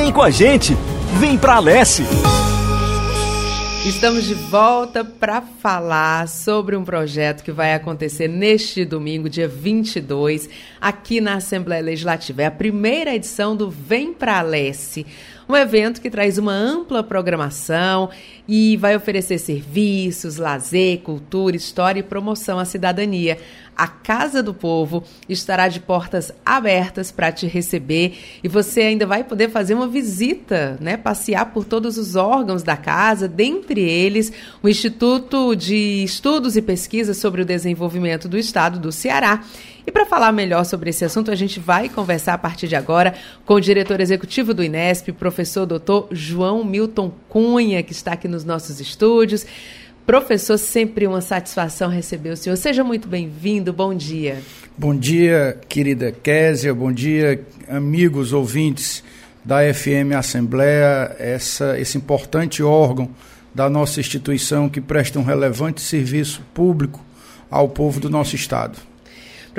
Vem com a gente, vem pra Alesse! Estamos de volta para falar sobre um projeto que vai acontecer neste domingo, dia 22, aqui na Assembleia Legislativa. É a primeira edição do Vem Pra Alesse, um evento que traz uma ampla programação e vai oferecer serviços, lazer, cultura, história e promoção à cidadania a Casa do Povo estará de portas abertas para te receber e você ainda vai poder fazer uma visita, né, passear por todos os órgãos da casa, dentre eles o Instituto de Estudos e Pesquisas sobre o Desenvolvimento do Estado do Ceará. E para falar melhor sobre esse assunto, a gente vai conversar a partir de agora com o diretor executivo do INESP, professor doutor João Milton Cunha, que está aqui nos nossos estúdios. Professor, sempre uma satisfação receber o senhor. Seja muito bem-vindo, bom dia. Bom dia, querida Késia, bom dia, amigos ouvintes da FM Assembleia, essa, esse importante órgão da nossa instituição que presta um relevante serviço público ao povo do nosso Estado.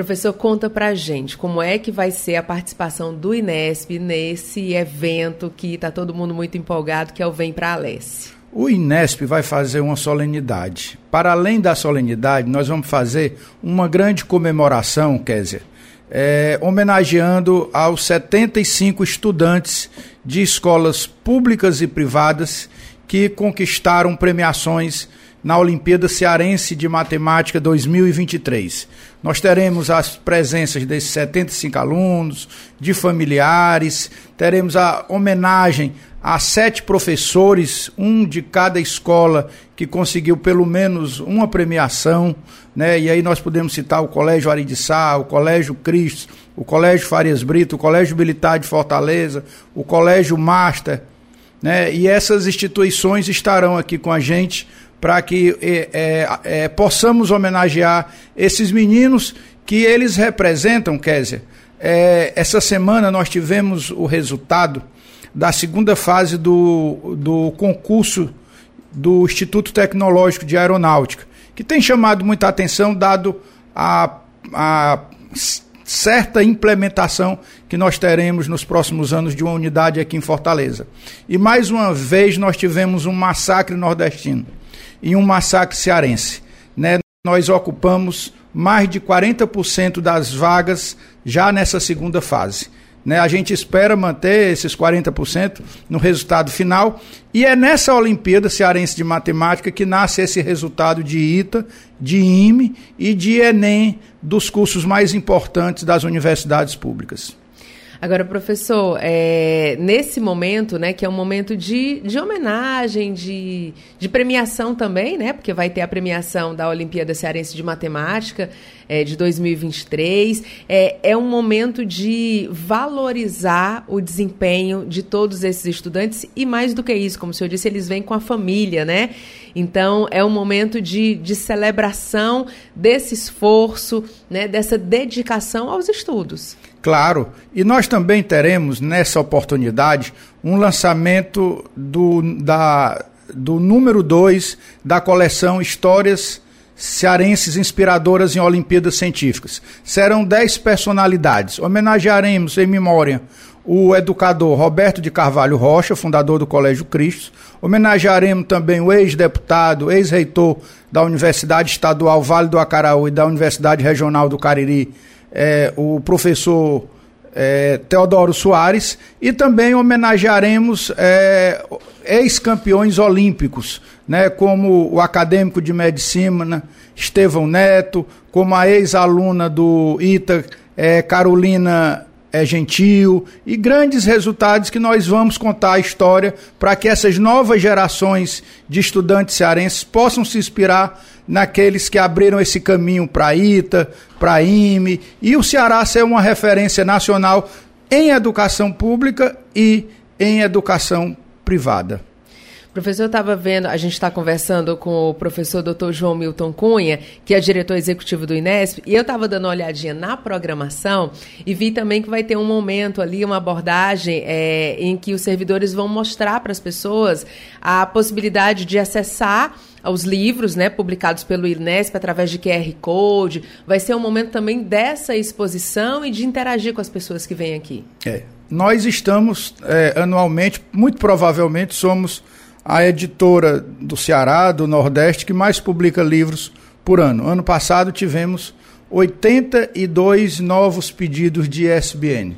Professor, conta pra gente como é que vai ser a participação do Inesp nesse evento que está todo mundo muito empolgado, que é o Vem Pra Alesse. O Inesp vai fazer uma solenidade. Para além da solenidade, nós vamos fazer uma grande comemoração, Kézia, é, homenageando aos 75 estudantes de escolas públicas e privadas que conquistaram premiações na Olimpíada Cearense de Matemática 2023. Nós teremos as presenças desses 75 alunos, de familiares, teremos a homenagem a sete professores, um de cada escola que conseguiu pelo menos uma premiação, né? E aí nós podemos citar o Colégio Aridiçá, o Colégio Cristo, o Colégio Farias Brito, o Colégio Militar de Fortaleza, o Colégio Master, né? E essas instituições estarão aqui com a gente para que é, é, é, possamos homenagear esses meninos que eles representam, Késia. É, essa semana nós tivemos o resultado da segunda fase do, do concurso do Instituto Tecnológico de Aeronáutica, que tem chamado muita atenção, dado a, a certa implementação que nós teremos nos próximos anos de uma unidade aqui em Fortaleza. E mais uma vez nós tivemos um massacre nordestino e um massacre cearense. Né? Nós ocupamos mais de 40% das vagas já nessa segunda fase. Né? A gente espera manter esses 40% no resultado final. E é nessa Olimpíada Cearense de Matemática que nasce esse resultado de ITA, de IME e de ENEM dos cursos mais importantes das universidades públicas. Agora, professor, é, nesse momento, né, que é um momento de, de homenagem, de, de premiação também, né, porque vai ter a premiação da Olimpíada Cearense de Matemática é, de 2023, é, é um momento de valorizar o desempenho de todos esses estudantes e mais do que isso, como o senhor disse, eles vêm com a família, né? Então, é um momento de, de celebração desse esforço, né, dessa dedicação aos estudos. Claro, e nós também teremos nessa oportunidade um lançamento do, da, do número 2 da coleção Histórias Cearenses Inspiradoras em Olimpíadas Científicas. Serão 10 personalidades. Homenagearemos em memória o educador Roberto de Carvalho Rocha, fundador do Colégio Cristo. Homenagearemos também o ex-deputado, ex-reitor da Universidade Estadual Vale do Acaraú e da Universidade Regional do Cariri, é, o professor é, Teodoro Soares, e também homenagearemos é, ex-campeões olímpicos, né, como o acadêmico de medicina Estevão Neto, como a ex-aluna do ITA, Carolina é gentil e grandes resultados que nós vamos contar a história para que essas novas gerações de estudantes cearenses possam se inspirar naqueles que abriram esse caminho para ITA, para IME e o Ceará ser uma referência nacional em educação pública e em educação privada. Professor, eu estava vendo, a gente está conversando com o professor Dr. João Milton Cunha, que é diretor executivo do Inesp, e eu estava dando uma olhadinha na programação e vi também que vai ter um momento ali, uma abordagem é, em que os servidores vão mostrar para as pessoas a possibilidade de acessar aos livros, né, publicados pelo Inesp através de QR Code. Vai ser um momento também dessa exposição e de interagir com as pessoas que vêm aqui. É, nós estamos é, anualmente, muito provavelmente somos a editora do Ceará, do Nordeste, que mais publica livros por ano. Ano passado tivemos 82 novos pedidos de ISBN.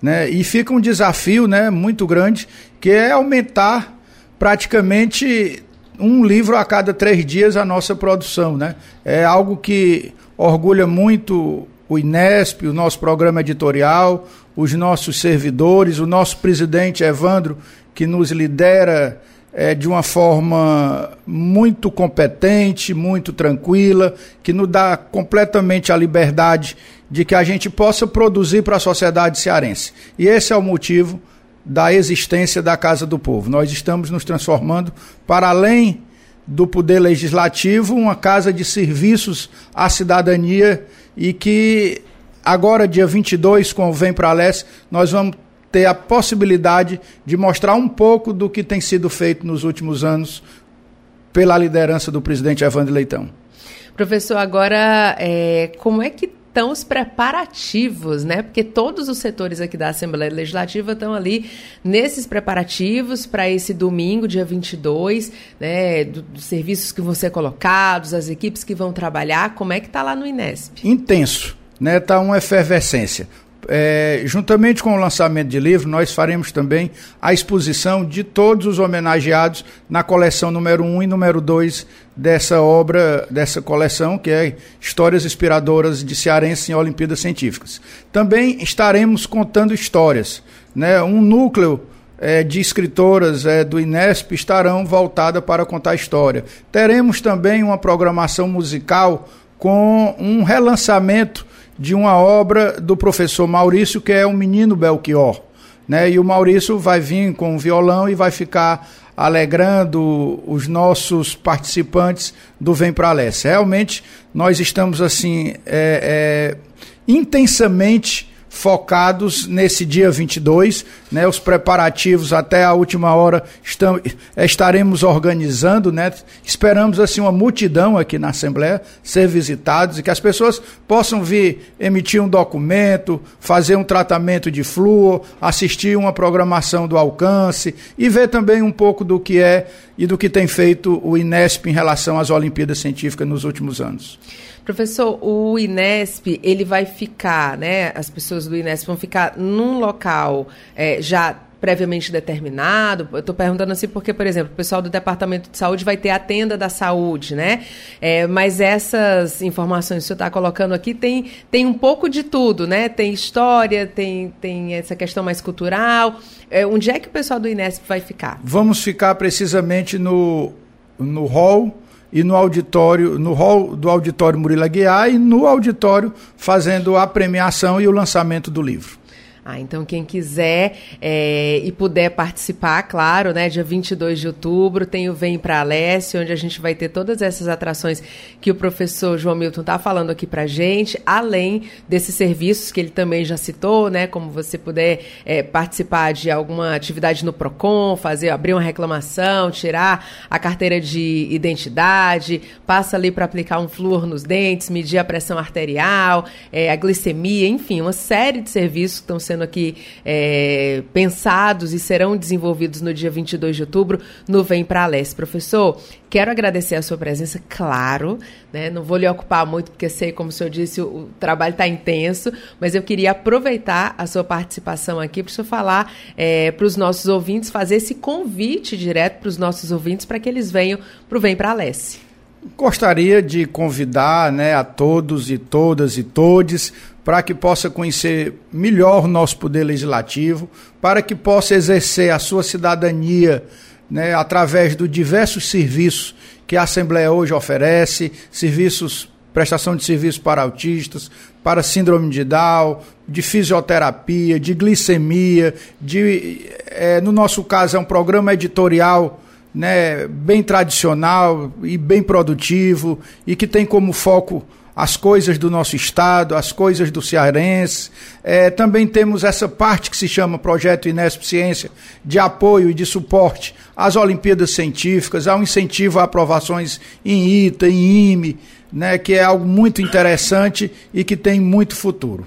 Né? E fica um desafio né, muito grande, que é aumentar praticamente um livro a cada três dias a nossa produção. Né? É algo que orgulha muito o Inesp, o nosso programa editorial, os nossos servidores, o nosso presidente Evandro, que nos lidera é, de uma forma muito competente, muito tranquila, que nos dá completamente a liberdade de que a gente possa produzir para a sociedade cearense. E esse é o motivo da existência da Casa do Povo. Nós estamos nos transformando para além do poder legislativo, uma casa de serviços à cidadania e que agora, dia 22, com Vem para Leste, nós vamos ter a possibilidade de mostrar um pouco do que tem sido feito nos últimos anos pela liderança do presidente Evandro Leitão. Professor, agora, é, como é que estão os preparativos, né? Porque todos os setores aqui da Assembleia Legislativa estão ali nesses preparativos para esse domingo, dia 22, né? Do, dos serviços que vão ser colocados, as equipes que vão trabalhar. Como é que está lá no Inesp? Intenso, né? Está uma efervescência. É, juntamente com o lançamento de livro, nós faremos também a exposição de todos os homenageados na coleção número 1 e número 2 dessa obra, dessa coleção, que é Histórias Inspiradoras de Cearense em Olimpíadas Científicas. Também estaremos contando histórias. Né? Um núcleo é, de escritoras é, do Inesp estarão voltadas para contar história. Teremos também uma programação musical com um relançamento de uma obra do professor Maurício, que é o Menino Belchior. Né? E o Maurício vai vir com o violão e vai ficar alegrando os nossos participantes do Vem Pra Leste. Realmente, nós estamos assim, é, é, intensamente focados nesse dia 22, né? Os preparativos até a última hora estão, estaremos organizando, né? Esperamos assim uma multidão aqui na Assembleia ser visitados e que as pessoas possam vir emitir um documento, fazer um tratamento de flúor, assistir uma programação do alcance e ver também um pouco do que é e do que tem feito o Inesp em relação às Olimpíadas Científicas nos últimos anos. Professor, o Inesp, ele vai ficar, né? As pessoas do Inesp vão ficar num local é, já previamente determinado? Eu estou perguntando assim porque, por exemplo, o pessoal do Departamento de Saúde vai ter a tenda da saúde, né? É, mas essas informações que senhor está colocando aqui tem, tem um pouco de tudo, né? Tem história, tem, tem essa questão mais cultural. É, onde é que o pessoal do Inesp vai ficar? Vamos ficar precisamente no, no hall e no auditório, no hall do auditório Murilo Aguiar e no auditório fazendo a premiação e o lançamento do livro. Ah, então quem quiser é, e puder participar, claro, né? Dia 22 de outubro tem o Vem para Alessio, onde a gente vai ter todas essas atrações que o professor João Milton está falando aqui para gente, além desses serviços que ele também já citou, né? Como você puder é, participar de alguma atividade no PROCON, fazer, abrir uma reclamação, tirar a carteira de identidade, passa ali para aplicar um flúor nos dentes, medir a pressão arterial, é, a glicemia, enfim, uma série de serviços que estão sendo sendo aqui é, pensados e serão desenvolvidos no dia 22 de outubro no Vem para Leste. Professor, quero agradecer a sua presença, claro, né? não vou lhe ocupar muito, porque sei, como o senhor disse, o, o trabalho está intenso, mas eu queria aproveitar a sua participação aqui para o senhor falar é, para os nossos ouvintes, fazer esse convite direto para os nossos ouvintes para que eles venham para o Vem para Leste. Gostaria de convidar né, a todos e todas e todes para que possa conhecer melhor o nosso poder legislativo, para que possa exercer a sua cidadania né, através dos diversos serviços que a Assembleia hoje oferece, serviços, prestação de serviços para autistas, para síndrome de Down, de fisioterapia, de glicemia, de, é, no nosso caso é um programa editorial né, bem tradicional e bem produtivo e que tem como foco as coisas do nosso estado, as coisas do cearense. É, também temos essa parte que se chama Projeto Inesp Ciência, de apoio e de suporte às Olimpíadas Científicas, ao incentivo a aprovações em ITA, em IME, né, que é algo muito interessante e que tem muito futuro.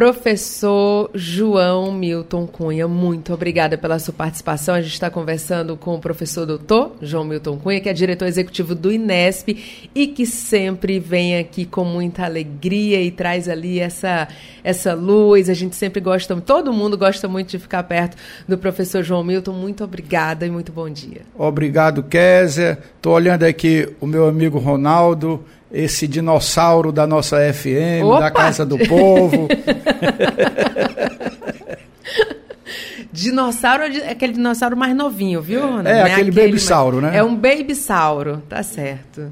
Professor João Milton Cunha, muito obrigada pela sua participação. A gente está conversando com o professor doutor João Milton Cunha, que é diretor executivo do INESP e que sempre vem aqui com muita alegria e traz ali essa, essa luz. A gente sempre gosta, todo mundo gosta muito de ficar perto do professor João Milton. Muito obrigada e muito bom dia. Obrigado, Kézia. Estou olhando aqui o meu amigo Ronaldo esse dinossauro da nossa FM, Opa! da Casa do Povo. dinossauro é aquele dinossauro mais novinho, viu, Ronaldo? É, é aquele, aquele babysauro, né? É um babysauro, tá certo.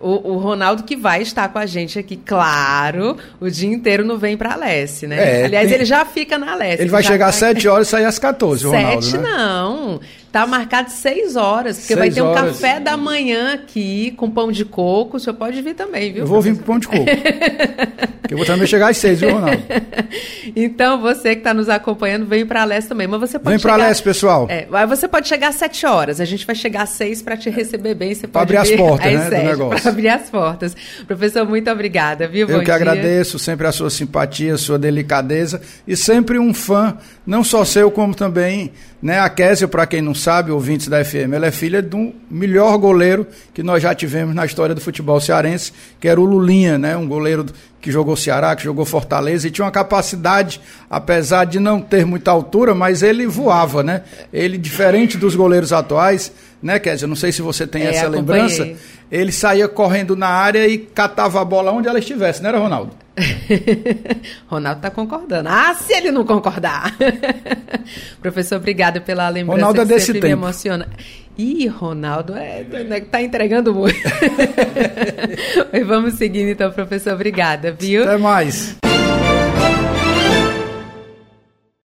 O, o, Ronaldo que vai estar com a gente aqui, claro, o dia inteiro no Vem Pra Alesse, né? É, Aliás, tem... ele já fica na Alesse. Ele vai chegar às 7 horas e sair às 14, 7 Ronaldo, né? não. Tá marcado seis horas, porque seis vai ter um horas. café da manhã aqui com pão de coco. O senhor pode vir também, viu? Eu vou vir com pão de coco. eu vou também chegar às seis, viu, Ronaldo? então, você que está nos acompanhando, vem para a Leste também. Mas você pode Vem para a Leste, pessoal. É, você pode chegar às sete horas. A gente vai chegar às seis para te receber bem. Você pode abrir as portas, né, do negócio. Para abrir as portas. Professor, muito obrigada, viu? Eu Bom que dia. agradeço sempre a sua simpatia, a sua delicadeza e sempre um fã, não só seu, como também né, a Késia, para quem não sabe, ouvintes da FM, ela é filha do melhor goleiro que nós já tivemos na história do futebol cearense, que era o Lulinha, né, um goleiro que jogou Ceará, que jogou Fortaleza e tinha uma capacidade, apesar de não ter muita altura, mas ele voava, né? Ele, diferente dos goleiros atuais, né, Kézia? Não sei se você tem é, essa acompanhei. lembrança. Ele saía correndo na área e catava a bola onde ela estivesse, não era, Ronaldo? Ronaldo está concordando. Ah, se ele não concordar! Professor, obrigado pela lembrança Ronaldo é desse tempo. me emociona. Ih, Ronaldo, é, tá entregando muito. Vamos seguindo então, professor. Obrigada, viu? Até mais.